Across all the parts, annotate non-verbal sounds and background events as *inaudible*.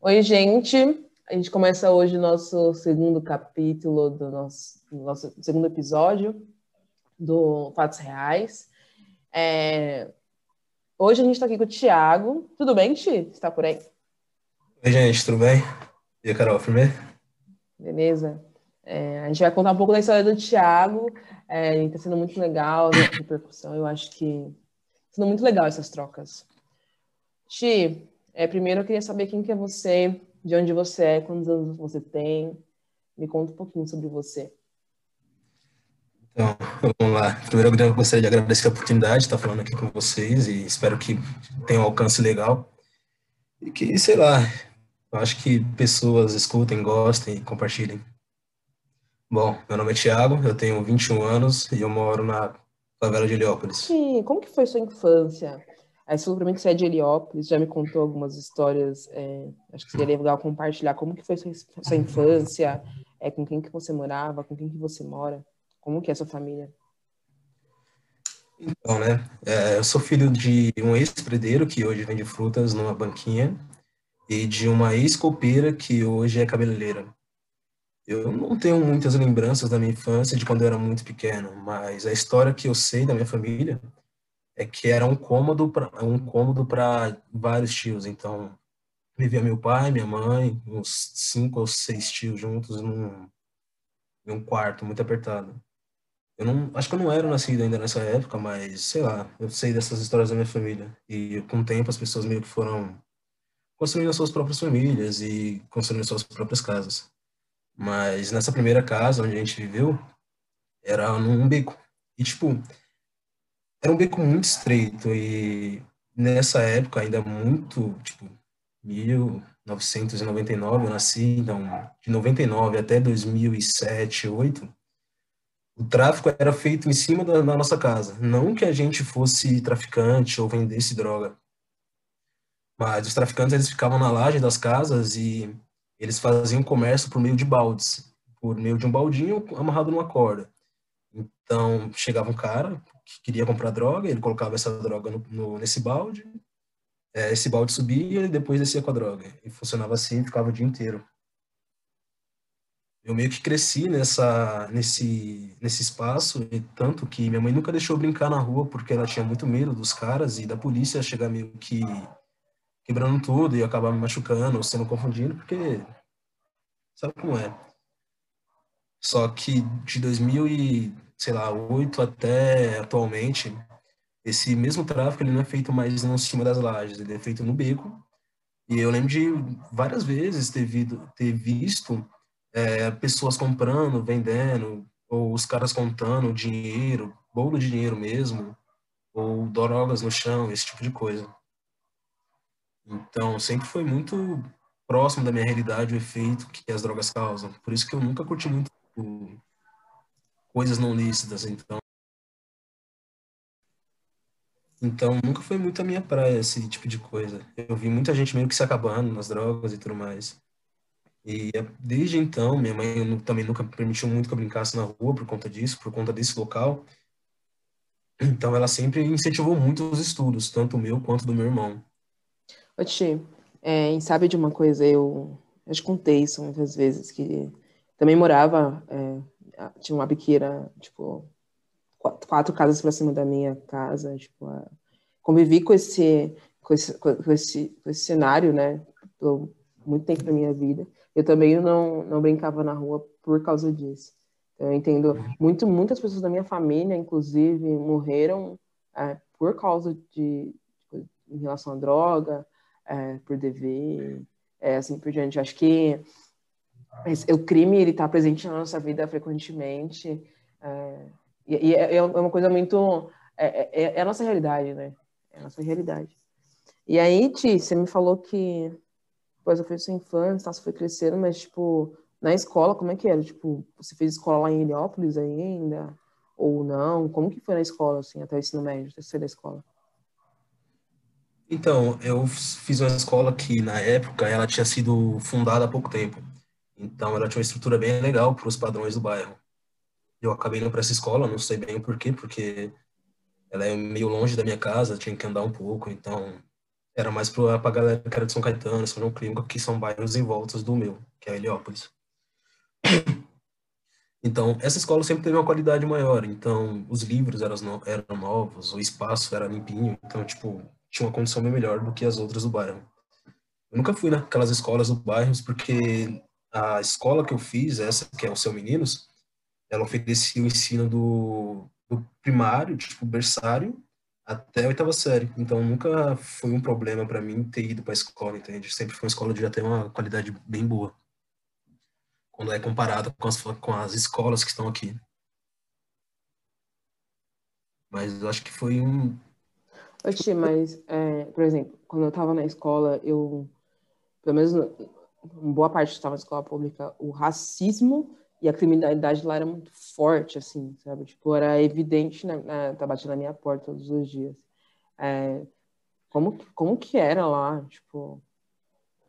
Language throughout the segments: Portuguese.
Oi, gente. A gente começa hoje o nosso segundo capítulo do nosso, nosso segundo episódio do Fatos Reais. É... Hoje a gente está aqui com o Thiago. Tudo bem, Ti? Está por aí? Oi, gente, tudo bem? E a Carol, primeiro? Beleza. É, a gente vai contar um pouco da história do Thiago. É, está sendo muito legal a repercussão. Eu acho que está sendo muito legal essas trocas. Ti, é, primeiro eu queria saber quem que é você, de onde você é, quantos anos você tem. Me conta um pouquinho sobre você. Então, vamos lá. Primeiro eu gostaria de agradecer a oportunidade de estar falando aqui com vocês e espero que tenha um alcance legal. E que, sei lá, eu acho que pessoas escutem, gostem e compartilhem. Bom, meu nome é Thiago, eu tenho 21 anos e eu moro na favela de Heliópolis. Sim, como que foi sua infância? Mim que você é de Heliópolis, já me contou algumas histórias, é, acho que seria legal compartilhar como que foi sua, sua infância, é, com quem que você morava, com quem que você mora, como que é a sua família? Então, né, é, eu sou filho de um ex-predeiro que hoje vende frutas numa banquinha e de uma ex-copeira que hoje é cabeleireira. Eu não tenho muitas lembranças da minha infância de quando eu era muito pequeno, mas a história que eu sei da minha família é que era um cômodo para um cômodo para vários tios. Então vivia meu pai, minha mãe, uns cinco ou seis tios juntos num, num quarto muito apertado. Eu não, acho que eu não era nascido ainda nessa época, mas sei lá, eu sei dessas histórias da minha família e com o tempo as pessoas meio que foram construindo suas próprias famílias e construindo suas próprias casas. Mas nessa primeira casa onde a gente viveu, era num beco. E, tipo, era um beco muito estreito. E nessa época, ainda muito, tipo, 1999 eu nasci, então, de 99 até 2007, 2008, o tráfico era feito em cima da, da nossa casa. Não que a gente fosse traficante ou vendesse droga. Mas os traficantes, eles ficavam na laje das casas e eles faziam comércio por meio de baldes, por meio de um baldinho amarrado numa corda. Então, chegava um cara que queria comprar droga, ele colocava essa droga no, no, nesse balde, é, esse balde subia e depois descia com a droga. E funcionava assim, ficava o dia inteiro. Eu meio que cresci nessa, nesse, nesse espaço, e tanto que minha mãe nunca deixou brincar na rua porque ela tinha muito medo dos caras e da polícia chegar meio que quebrando tudo e acabar me machucando ou sendo confundido, porque sabe como é. Só que de 2000 e, sei lá, 8 até atualmente, esse mesmo tráfico ele não é feito mais em cima das lajes, ele é feito no beco. E eu lembro de várias vezes ter, vido, ter visto é, pessoas comprando, vendendo, ou os caras contando dinheiro, bolo de dinheiro mesmo, ou drogas no chão, esse tipo de coisa. Então, sempre foi muito próximo da minha realidade o efeito que as drogas causam. Por isso que eu nunca curti muito coisas não lícitas, então. Então, nunca foi muito a minha praia esse tipo de coisa. Eu vi muita gente meio que se acabando nas drogas e tudo mais. E desde então, minha mãe também nunca permitiu muito que eu brincasse na rua por conta disso, por conta desse local. Então, ela sempre incentivou muito os estudos, tanto o meu quanto do meu irmão. Ô, Ti, é, sabe de uma coisa, eu, eu te contei isso muitas vezes, que também morava, é, tinha uma biqueira, tipo, quatro, casas para cima da minha casa, tipo, a, convivi com esse, com esse, com esse, com esse cenário, né, por muito tempo da minha vida. Eu também não, não brincava na rua por causa disso. Então, eu entendo, muito, muitas pessoas da minha família, inclusive, morreram é, por causa de, tipo, em relação à droga, é, por dever, é, assim por diante. Acho que esse, o crime ele está presente na nossa vida frequentemente é, e, e é, é, uma coisa muito é, é, é, a nossa realidade, né? É a nossa realidade. E aí, Ti, você me falou que depois eu fiz sua infância, você foi crescendo, mas tipo na escola, como é que era? Tipo, você fez escola lá em Heliópolis ainda? Ou não? Como que foi na escola, assim, até o ensino médio, até da escola? Então, eu fiz uma escola que, na época, ela tinha sido fundada há pouco tempo. Então, ela tinha uma estrutura bem legal para os padrões do bairro. Eu acabei indo para essa escola, não sei bem o porquê, porque ela é meio longe da minha casa, tinha que andar um pouco, então Era mais pra, pra galera que era de São Caetano, São João Clínico, que são bairros em voltas do meu, que é Heliópolis. *coughs* Então, essa escola sempre teve uma qualidade maior. Então, os livros eram, no, eram novos, o espaço era limpinho. Então, tipo, tinha uma condição bem melhor do que as outras do bairro. Eu nunca fui naquelas escolas do bairro, porque a escola que eu fiz, essa que é o Seu Meninos, ela oferecia o ensino do, do primário, tipo, berçário, até a oitava série. Então nunca foi um problema para mim ter ido para a escola, entende? Sempre foi uma escola de já ter uma qualidade bem boa. Quando é comparado com as, com as escolas que estão aqui. Mas eu acho que foi um. Oxi, mas, é, por exemplo, quando eu estava na escola, eu, pelo menos boa parte estava na escola pública, o racismo e a criminalidade lá era muito forte, assim, sabe? Tipo, era evidente, né? né tá batendo na minha porta todos os dias. É, como, como que era lá? Tipo,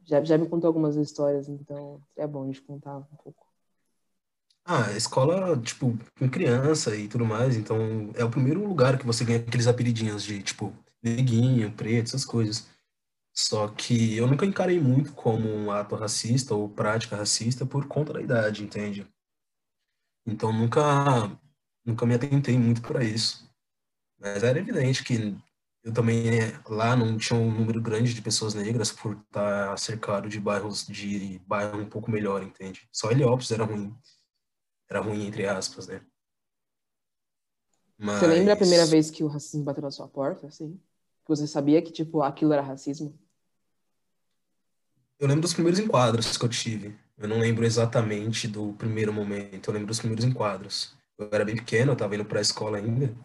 já, já me contou algumas histórias, então é bom a gente contar um pouco. Ah, escola, tipo, com criança e tudo mais, então é o primeiro lugar que você ganha aqueles apelidinhos de, tipo, neguinho, preto, essas coisas. Só que eu nunca encarei muito como um ato racista ou prática racista por conta da idade, entende? Então nunca nunca me atentei muito para isso. Mas era evidente que eu também lá não tinha um número grande de pessoas negras por estar cercado de bairros de bairro um pouco melhor, entende? Só Heliópolis era ruim. Era ruim entre aspas, né? Mas... Você lembra a primeira vez que o racismo bateu na sua porta, assim? Que você sabia que tipo aquilo era racismo? Eu lembro dos primeiros enquadros que eu tive. Eu não lembro exatamente do primeiro momento, eu lembro dos primeiros enquadros. Eu era bem pequeno, eu estava indo para a escola ainda.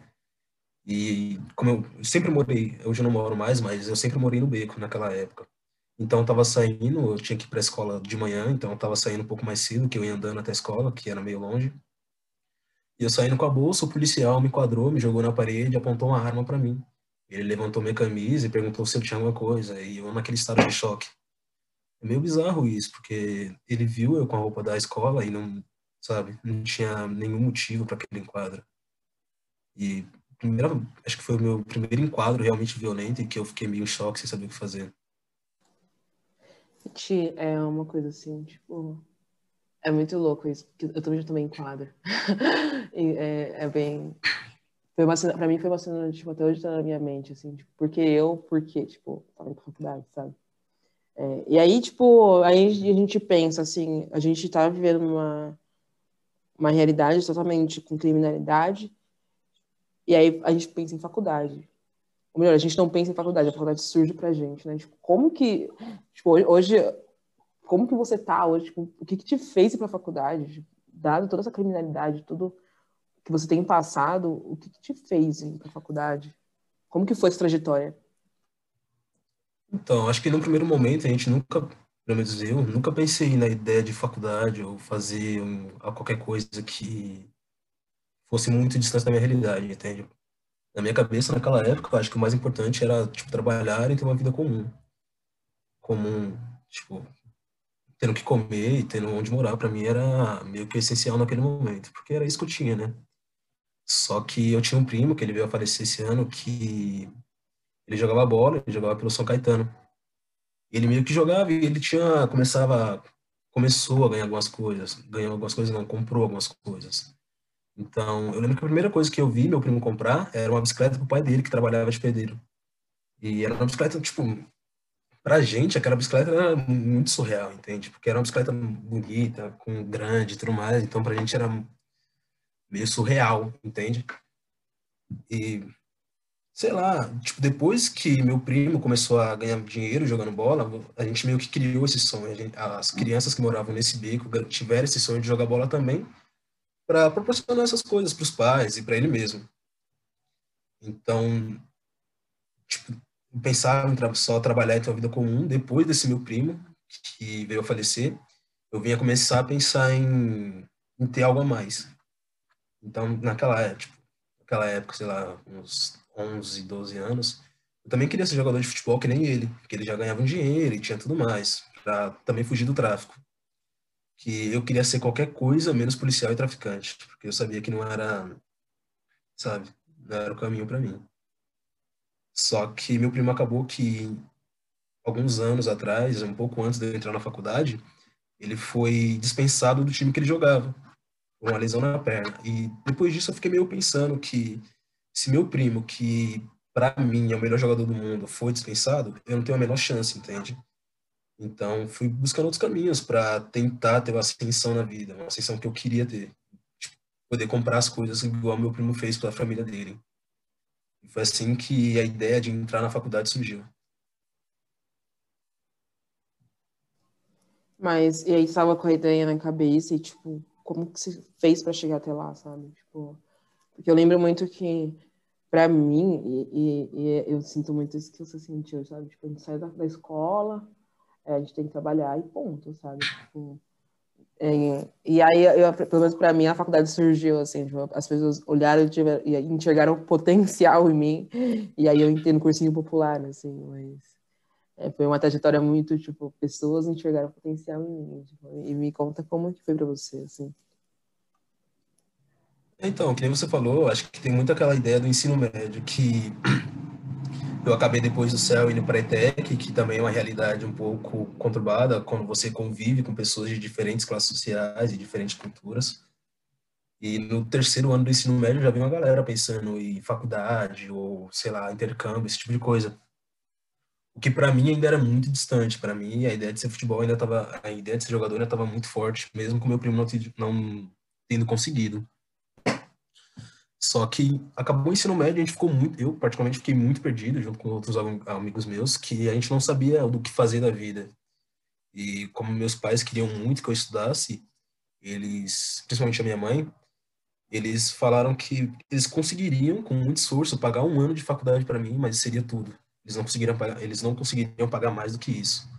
E como eu sempre morei, hoje eu não moro mais, mas eu sempre morei no beco naquela época. Então eu tava saindo, eu tinha que ir para a escola de manhã, então eu tava saindo um pouco mais cedo, que eu ia andando até a escola, que era meio longe. E eu saindo com a bolsa, o policial me enquadrou, me jogou na parede, apontou uma arma para mim. Ele levantou minha camisa e perguntou se eu tinha alguma coisa, e eu naquele estado de choque. É meio bizarro isso, porque ele viu eu com a roupa da escola e não, sabe, não tinha nenhum motivo para aquele enquadro. E primeira, acho que foi o meu primeiro enquadro realmente violento e que eu fiquei meio em choque sem saber o que fazer. Ti, é uma coisa assim, tipo, é muito louco isso, porque eu também já tomei enquadro. *laughs* é, é bem foi uma cena, pra mim foi uma cena, tipo, até hoje tá na minha mente, assim, tipo, porque eu, porque, tipo, tava em faculdade, sabe? É, e aí, tipo, aí a gente pensa assim, a gente está vivendo uma, uma realidade totalmente com criminalidade, e aí a gente pensa em faculdade. Ou melhor, a gente não pensa em faculdade, a faculdade surge pra gente, né? Tipo, como que, tipo, hoje, como que você tá hoje? Tipo, o que que te fez ir pra faculdade? Tipo, dado toda essa criminalidade, tudo que você tem passado, o que que te fez ir pra faculdade? Como que foi essa trajetória? Então, acho que no primeiro momento a gente nunca, pelo menos eu, nunca pensei na ideia de faculdade ou fazer um, qualquer coisa que fosse muito distante da minha realidade, entende? Na minha cabeça, naquela época, eu acho que o mais importante era, tipo, trabalhar e ter uma vida comum. Comum, tipo, tendo que comer e tendo onde morar, para mim era meio que essencial naquele momento, porque era isso que eu tinha, né? Só que eu tinha um primo, que ele veio a falecer esse ano, que ele jogava bola, ele jogava pelo São Caetano. Ele meio que jogava e ele tinha, começava, começou a ganhar algumas coisas. Ganhou algumas coisas, não, comprou algumas coisas. Então, eu lembro que a primeira coisa que eu vi meu primo comprar era uma bicicleta pro pai dele, que trabalhava de pedreiro. E era uma bicicleta, tipo, pra gente, aquela bicicleta era muito surreal, entende? Porque era uma bicicleta bonita, com grande e tudo mais, então pra gente era meio surreal, entende? E sei lá, tipo, depois que meu primo começou a ganhar dinheiro jogando bola, a gente meio que criou esse sonho. Gente, as crianças que moravam nesse beco tiveram esse sonho de jogar bola também, para proporcionar essas coisas para os pais e para ele mesmo. Então, tipo, pensar em só trabalhar e ter uma vida comum depois desse meu primo, que veio a falecer, eu vinha começar a pensar em, em ter algo a mais. Então, naquela, tipo, naquela época, sei lá, uns 11, 12 anos, eu também queria ser jogador de futebol que nem ele, porque ele já ganhava um dinheiro e tinha tudo mais, para também fugir do tráfico. Que eu queria ser qualquer coisa menos policial e traficante, porque eu sabia que não era, sabe, não era o caminho para mim. Só que meu primo acabou que alguns anos atrás, um pouco antes de eu entrar na faculdade, ele foi dispensado do time que ele jogava, com uma lesão na perna. E depois disso eu fiquei meio pensando que se meu primo, que para mim é o melhor jogador do mundo, foi dispensado, eu não tenho a menor chance, entende? Então fui buscando outros caminhos para tentar ter uma ascensão na vida, uma ascensão que eu queria ter. Tipo, poder comprar as coisas igual meu primo fez pela família dele. E foi assim que a ideia de entrar na faculdade surgiu. Mas, e aí estava com a ideia na cabeça e, tipo, como que você fez para chegar até lá, sabe? Tipo, porque eu lembro muito que, para mim, e, e, e, eu sinto muito isso que você sentiu, sabe? Tipo, a gente sai da, da escola, é, a gente tem que trabalhar e ponto, sabe? Tipo, é, e aí, eu, pelo menos para mim, a faculdade surgiu, assim, tipo, as pessoas olharam e enxergaram potencial em mim, e aí eu entendo cursinho popular, assim, mas é, foi uma trajetória muito, tipo, pessoas enxergaram potencial em mim. Tipo, e me conta como que foi para você, assim. Então, que nem você falou, acho que tem muito aquela ideia do ensino médio, que eu acabei depois do céu indo para a ETEC, que também é uma realidade um pouco conturbada, quando você convive com pessoas de diferentes classes sociais e diferentes culturas. E no terceiro ano do ensino médio já vi uma galera pensando em faculdade ou, sei lá, intercâmbio, esse tipo de coisa. O que para mim ainda era muito distante. Para mim, a ideia de ser futebol ainda estava, a ideia de ser jogador ainda estava muito forte, mesmo com meu primo não, não tendo conseguido. Só que acabou o ensino médio, a gente ficou muito, eu particularmente fiquei muito perdido junto com outros amigos meus, que a gente não sabia do que fazer da vida. E como meus pais queriam muito que eu estudasse, eles, principalmente a minha mãe, eles falaram que eles conseguiriam, com muito esforço, pagar um ano de faculdade para mim, mas seria tudo. Eles não conseguiriam pagar, eles não conseguiriam pagar mais do que isso.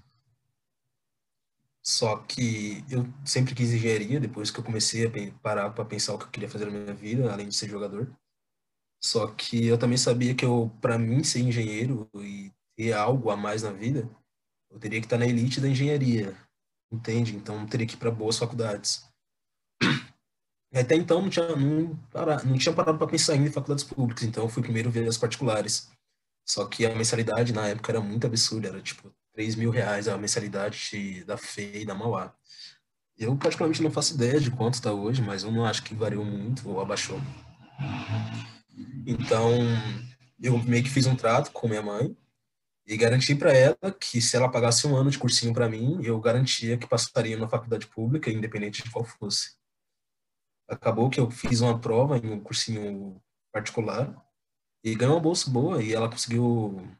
Só que eu sempre quis engenharia, depois que eu comecei a parar para pensar o que eu queria fazer na minha vida, além de ser jogador. Só que eu também sabia que eu, para mim ser engenheiro e ter algo a mais na vida, eu teria que estar na elite da engenharia, entende? Então eu teria que ir para boas faculdades. Até então não tinha, não, não tinha parado para pensar ainda em faculdades públicas, então eu fui primeiro ver as particulares. Só que a mensalidade na época era muito absurda, era tipo 3 mil reais a mensalidade da FEI da Mauá. Eu particularmente não faço ideia de quanto está hoje, mas eu não acho que variou muito ou abaixou. Então, eu meio que fiz um trato com minha mãe e garanti para ela que se ela pagasse um ano de cursinho para mim, eu garantia que passaria na faculdade pública, independente de qual fosse. Acabou que eu fiz uma prova em um cursinho particular e ganhou uma bolsa boa e ela conseguiu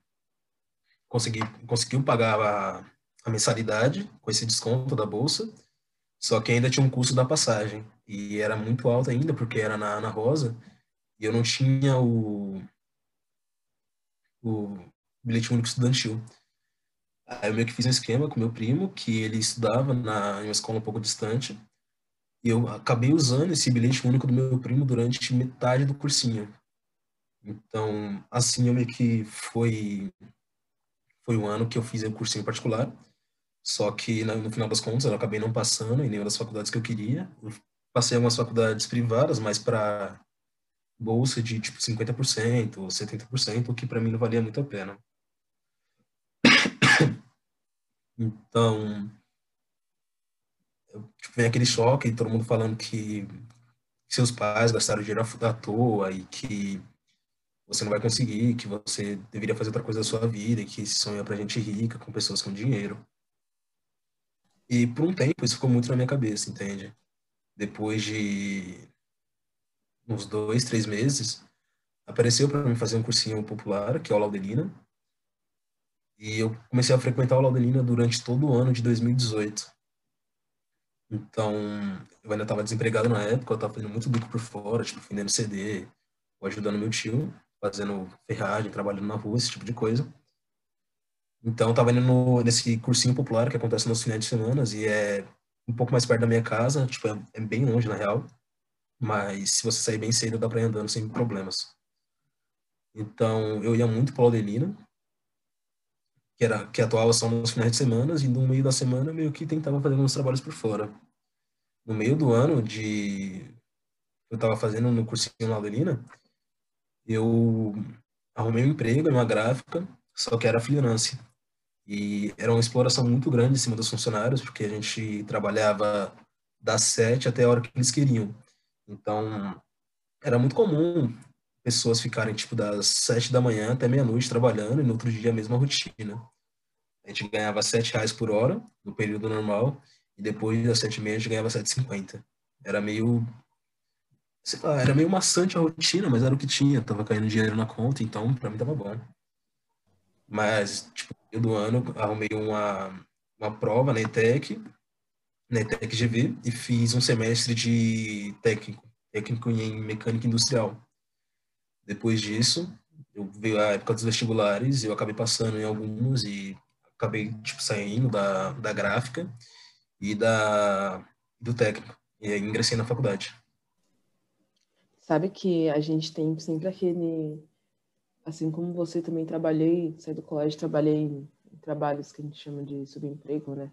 conseguiu, conseguiu pagar a, a mensalidade com esse desconto da bolsa, só que ainda tinha um custo da passagem e era muito alto ainda porque era na Ana Rosa e eu não tinha o o bilhete único estudantil. Aí eu meio que fiz um esquema com meu primo, que ele estudava na, em uma escola um pouco distante, e eu acabei usando esse bilhete único do meu primo durante metade do cursinho. Então, assim, eu meio que foi, foi um ano que eu fiz o cursinho particular, só que no final das contas eu acabei não passando em nenhuma das faculdades que eu queria. Eu passei algumas faculdades privadas, mas para bolsa de tipo 50% ou 70%, o que para mim não valia muito a pena. *coughs* Então, tipo, vem aquele choque, todo mundo falando que seus pais gastaram dinheiro à toa e que você não vai conseguir, que você deveria fazer outra coisa da sua vida, e que esse sonho é pra gente rica, com pessoas com dinheiro. E por um tempo isso ficou muito na minha cabeça, entende? Depois de uns dois, três meses, apareceu para mim fazer um cursinho popular, que é o Laudelina. E eu comecei a frequentar o Laudelina durante todo o ano de 2018. Então, eu ainda estava desempregado na época, eu estava fazendo muito bico por fora, tipo, vendendo CD, ou ajudando meu tio fazendo ferragem, trabalhando na rua, esse tipo de coisa. Então, eu tava indo no, nesse cursinho popular que acontece nos finais de semana e é um pouco mais perto da minha casa, tipo, é, é bem longe, na real. Mas se você sair bem cedo, dá pra ir andando sem problemas. Então, eu ia muito para Laudelina, que, era, que atuava só nos finais de semana, e no meio da semana meio que tentava fazer uns trabalhos por fora. No meio do ano de... Eu tava fazendo no cursinho Laudelina, eu arrumei um emprego em uma gráfica, só que era freelance. E era uma exploração muito grande em cima dos funcionários, porque a gente trabalhava das sete até a hora que eles queriam. Então, era muito comum pessoas ficarem, tipo, das sete da manhã até meia-noite trabalhando e no outro dia a mesma rotina. A gente ganhava sete reais por hora no período normal e depois das sete e meia a gente ganhava sete cinquenta. Era meio, sei lá, era meio maçante a rotina, mas era o que tinha. Tava caindo dinheiro na conta, então para mim tava bom. Mas, tipo, no do ano arrumei uma, uma prova na ETEC, na ETEC GV, e fiz um semestre de técnico, técnico em mecânica industrial. Depois disso, eu veio a época dos vestibulares, eu acabei passando em alguns e acabei tipo, saindo da, da gráfica e da, do técnico. E aí ingressei na faculdade. Sabe que a gente tem sempre aquele. Assim como você também trabalhei, saí do colégio, trabalhei em trabalhos que a gente chama de subemprego, né?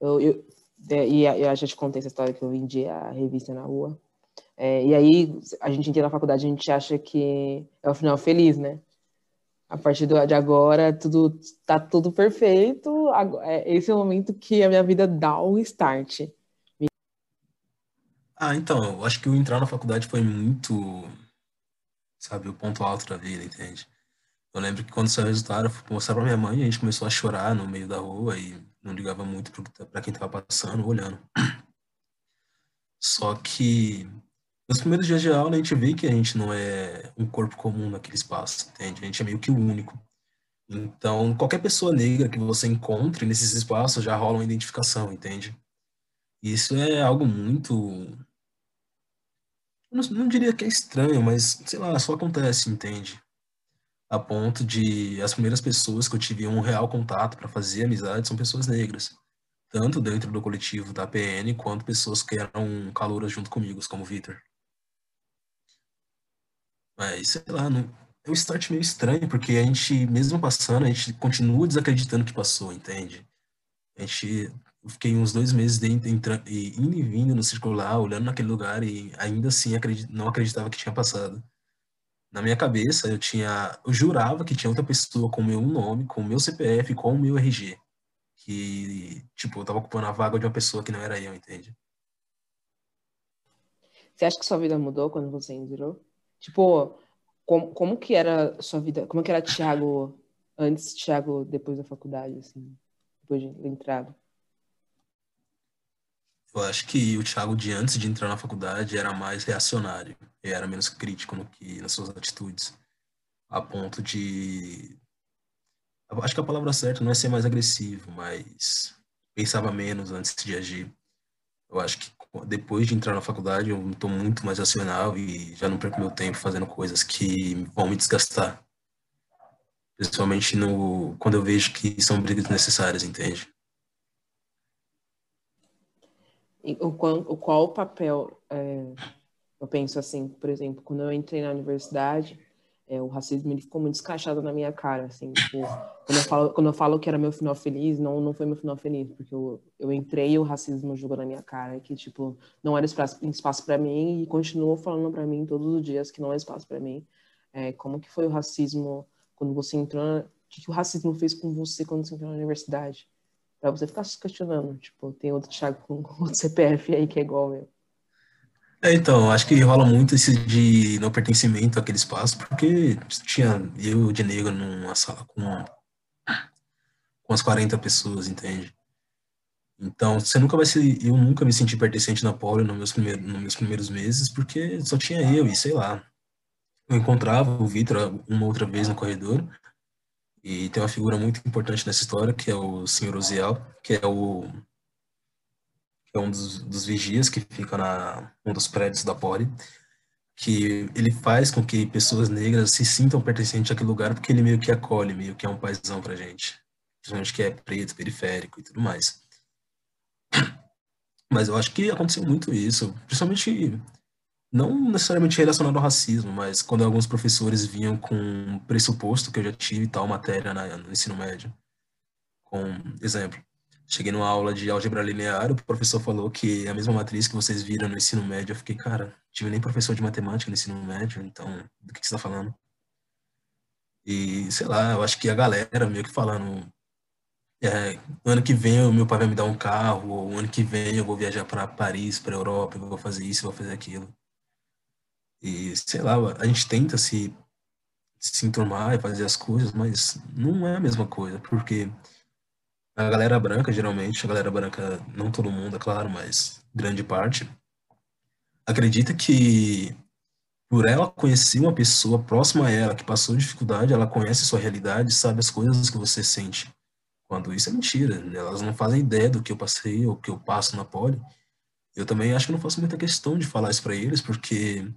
Eu, eu, é, e eu já te contei essa história que eu vendi a revista na rua. É, e aí a gente entra na faculdade, a gente acha que é o final feliz, né? A partir de agora, tudo tá tudo perfeito. É, esse é o momento que a minha vida dá o start. Ah, então, eu acho que o entrar na faculdade foi muito, sabe, o ponto alto da vida, entende? Eu lembro que quando saiu o resultado, eu fui mostrar pra minha mãe, a gente começou a chorar no meio da rua e não ligava muito para quem tava passando, olhando. Só que nos primeiros dias de aula, a gente vê que a gente não é um corpo comum naquele espaço, entende? A gente é meio que o único. Então, qualquer pessoa negra que você encontre nesses espaços já rola uma identificação, entende? Isso é algo muito. Não, não diria que é estranho, mas sei lá, só acontece, entende? A ponto de as primeiras pessoas que eu tive um real contato para fazer amizade são pessoas negras tanto dentro do coletivo da PN quanto pessoas que eram calouras junto comigo, como o Vitor. Mas, sei lá, não, é um start meio estranho, porque a gente, mesmo passando, a gente continua desacreditando que passou, entende? A gente, eu fiquei uns dois meses dentro, entrando, indo e vindo no circular, olhando naquele lugar e ainda assim acredit, não acreditava que tinha passado. Na minha cabeça, eu tinha, eu jurava que tinha outra pessoa com o meu nome, com o meu CPF, com o meu RG. Que, tipo, eu tava ocupando a vaga de uma pessoa que não era eu, entende? Você acha que sua vida mudou quando você entrou? Tipo, como, como que era sua vida? Como que era Thiago antes, Thiago depois da faculdade, assim, depois de entrado? Eu acho que o Thiago de antes de entrar na faculdade era mais reacionário, era menos crítico no que nas suas atitudes, a ponto de acho que a palavra certa não é ser mais agressivo, mas pensava menos antes de agir. Eu acho que depois de entrar na faculdade, eu estou muito mais racional e já não perco meu tempo fazendo coisas que vão me desgastar. Principalmente no, quando eu vejo que são brigas necessárias, entende? O, qual o papel, é, eu penso assim, por exemplo, quando eu entrei na universidade, é, o racismo ele ficou muito escrachado na minha cara, assim, tipo, quando eu falo, quando eu falo que era meu final feliz, não, não foi meu final feliz, porque eu, eu entrei e o racismo jogou na minha cara, que, tipo, não era espaço, espaço para mim e continuou falando para mim todos os dias que não é espaço para mim. É, como que foi o racismo quando você entrou, o que, que o racismo fez com você quando você entrou na universidade? Pra você ficar se questionando, tipo, tem outro Thiago com *laughs* outro CPF aí que é igual meu. É, então, acho que rola muito esse de não pertencimento àquele espaço, porque tinha eu de negro numa sala com, com as 40 pessoas, entende? Então, você nunca vai ser. Eu nunca me senti pertencente na Poli nos meus, primeiros, nos meus primeiros meses, porque só tinha eu e sei lá. Eu encontrava o Vitor uma outra vez no corredor, e tem uma figura muito importante nessa história, que é o senhor Oziel, que é o é um dos, dos vigias que fica na um dos prédios da Poli, que ele faz com que pessoas negras se sintam pertencentes àquele lugar porque ele meio que acolhe, meio que é um paizão pra gente, principalmente que é preto, periférico e tudo mais. Mas eu acho que aconteceu muito isso, principalmente não necessariamente relacionado ao racismo, mas quando alguns professores vinham com pressuposto que eu já tive tal matéria na, no ensino médio. Com exemplo, Cheguei numa aula de álgebra linear, o professor falou que é a mesma matriz que vocês viram no ensino médio. Eu fiquei, cara, tive nem professor de matemática no ensino médio, então, do que, você está falando? E, sei lá, eu acho que a galera meio que falando, é, ano que vem o meu pai vai me dar um carro, ou ano que vem eu vou viajar para Paris, para Europa, eu vou fazer isso, vou fazer aquilo. E, sei lá, a gente tenta se, se enturmar e fazer as coisas, mas não é a mesma coisa, porque a galera branca, geralmente, a galera branca, não todo mundo, é claro, mas grande parte, acredita que por ela conhecer uma pessoa próxima a ela, que passou dificuldade, ela conhece sua realidade, sabe as coisas que você sente. Quando isso é mentira, né? elas não fazem ideia do que eu passei ou que eu passo na poli. Eu também acho que não faço muita questão de falar isso para eles, porque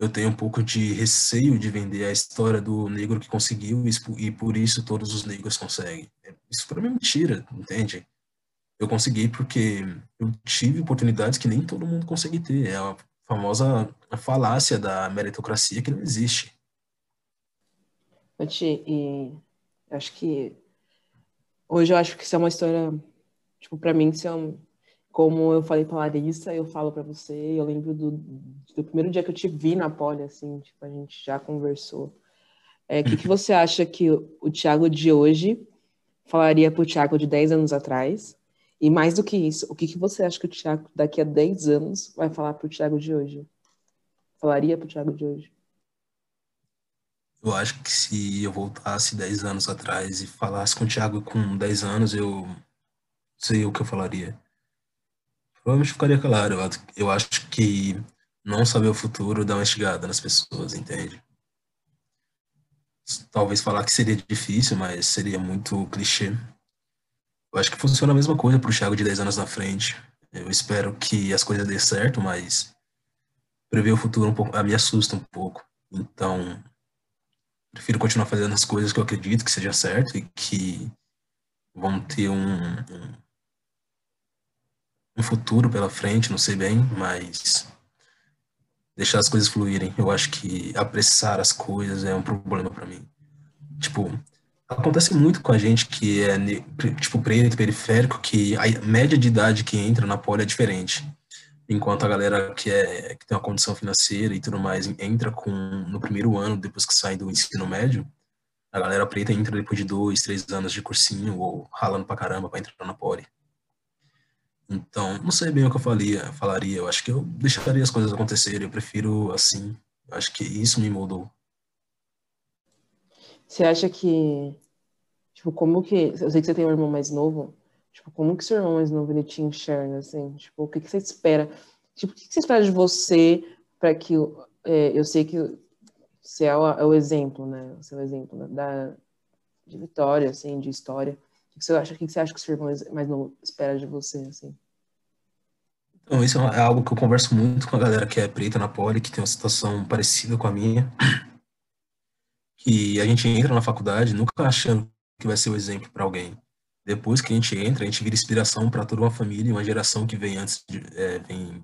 eu tenho um pouco de receio de vender a história do negro que conseguiu e por isso todos os negros conseguem. Isso para mim é mentira, entende? Eu consegui porque eu tive oportunidades que nem todo mundo consegue ter. É a famosa falácia da meritocracia que não existe. E acho que Hoje eu acho que isso é uma história, tipo, para mim, isso é um, como eu falei pra Larissa, eu falo para você, eu lembro do, do primeiro dia que eu te vi na Poli, assim, tipo, a gente já conversou. O é, que, que você acha que o Thiago de hoje falaria pro Thiago de 10 anos atrás? E mais do que isso, o que, que você acha que o Thiago daqui a 10 anos vai falar pro Thiago de hoje? Falaria pro Thiago de hoje? Eu acho que se eu voltasse 10 anos atrás e falasse com o Thiago com 10 anos, eu sei o que eu falaria. Provavelmente ficaria claro. Eu, acho que não saber o futuro dá uma estigada nas pessoas, entende? Talvez falar que seria difícil, mas seria muito clichê. Eu acho que funciona a mesma coisa para o Thiago de 10 anos na frente. Eu espero que as coisas dêem certo, mas prever o futuro um pouco, me assusta um pouco. Então, prefiro continuar fazendo as coisas que eu acredito que seja certo e que vão ter um, um, um futuro pela frente, não sei bem, mas deixar as coisas fluírem. Eu acho que apressar as coisas é um problema para mim. Tipo, acontece muito com a gente que é tipo preto, periférico, que a média de idade que entra na poli é diferente enquanto a galera que, é, que tem uma condição financeira e tudo mais entra com no primeiro ano, depois que sai do ensino médio, a galera preta entra depois de dois, três anos de cursinho ou ralando pra caramba pra entrar na poli. Então, não sei bem o que eu falaria, falaria. Eu acho que eu deixaria as coisas acontecerem. Eu prefiro assim. Eu acho que isso me moldou. Você acha que, tipo, como que... Eu sei que você tem um irmão mais novo. Tipo, como que seu irmão mais novo ele te enxerga, assim? Tipo, o que, que você espera? Tipo, o que, que você espera de você para que... É, eu sei que você é o, é o exemplo, né? Você é o exemplo da, de vitória, assim, de história. Que você acha, o que você acha que o seu irmão mais novo espera de você, assim? Então, isso é, é algo que eu converso muito com a galera que é preta na poli, que tem uma situação parecida com a minha. *clears throat* Que a gente entra na faculdade nunca achando que vai ser o exemplo para alguém depois que a gente entra, a gente vira inspiração para toda uma família e uma geração que vem antes, de, é, vem,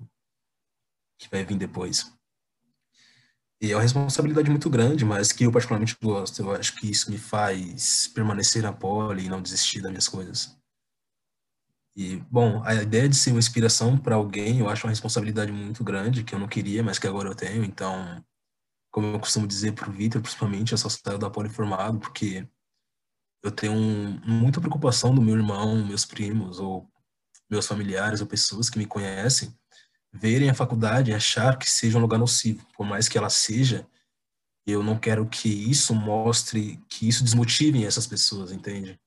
que vai vir depois. E é uma responsabilidade muito grande, mas que eu particularmente gosto. Eu acho que isso me faz permanecer na pole e não desistir das minhas coisas. E, bom, a ideia de ser uma inspiração para alguém, eu acho uma responsabilidade muito grande, que eu não queria, mas que agora eu tenho. Então, como eu costumo dizer para o Vitor, principalmente, eu só saio da pole formado, porque eu tenho muita preocupação do meu irmão, meus primos, ou meus familiares, ou pessoas que me conhecem, verem a faculdade e achar que seja um lugar nocivo. Por mais que ela seja, eu não quero que isso mostre, que isso desmotive essas pessoas, entende?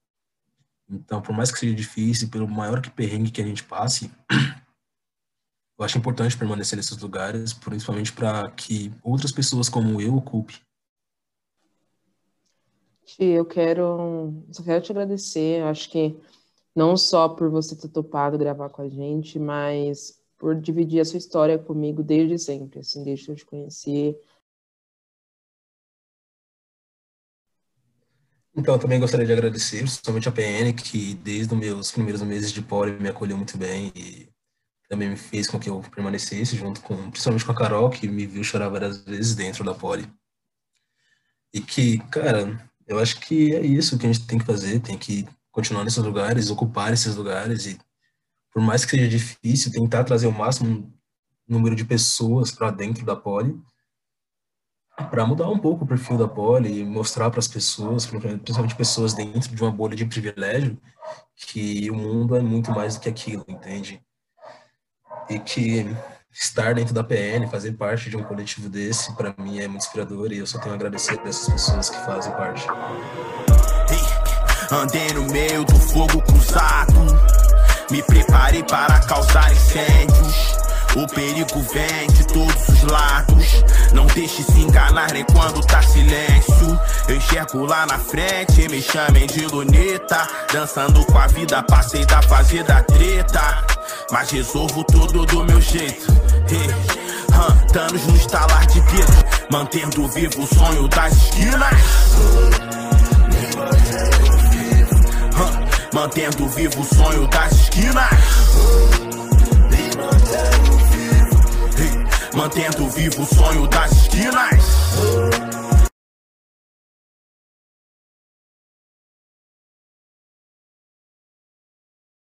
Então, por mais que seja difícil, pelo maior que perrengue que a gente passe, *clears throat* eu acho importante permanecer nesses lugares, principalmente para que outras pessoas como eu ocupe eu quero, só quero te agradecer. Eu acho que não só por você ter topado gravar com a gente, mas por dividir a sua história comigo desde sempre, assim, desde que eu te conheci. Então, eu também gostaria de agradecer, principalmente a PN, que desde os meus primeiros meses de poli me acolheu muito bem e também me fez com que eu permanecesse junto com, principalmente com a Carol, que me viu chorar várias vezes dentro da poli. E que, cara, eu acho que é isso que a gente tem que fazer, tem que continuar nesses lugares, ocupar esses lugares e, por mais que seja difícil, tentar trazer o máximo número de pessoas para dentro da poli, para mudar um pouco o perfil da Poli e mostrar para as pessoas, principalmente pessoas dentro de uma bolha de privilégio, que o mundo é muito mais do que aquilo, entende? E que estar dentro da PN, fazer parte de um coletivo desse, para mim é muito inspirador e eu só tenho a agradecer a essas pessoas que fazem parte. Andei no meio do fogo cruzado, me preparei para causar incêndios. O perigo vem de todos os lados. Não deixe se enganar nem quando tá silêncio. Eu enxergo lá na frente, me chamem de luneta. Dançando com a vida, passei da fase da treta. Mas resolvo tudo do meu jeito. Hey. Huh, danos no estalar de dedo, mantendo vivo o sonho das esquinas. Mantendo vivo o sonho das esquinas. Mantendo vivo o sonho das esquinas.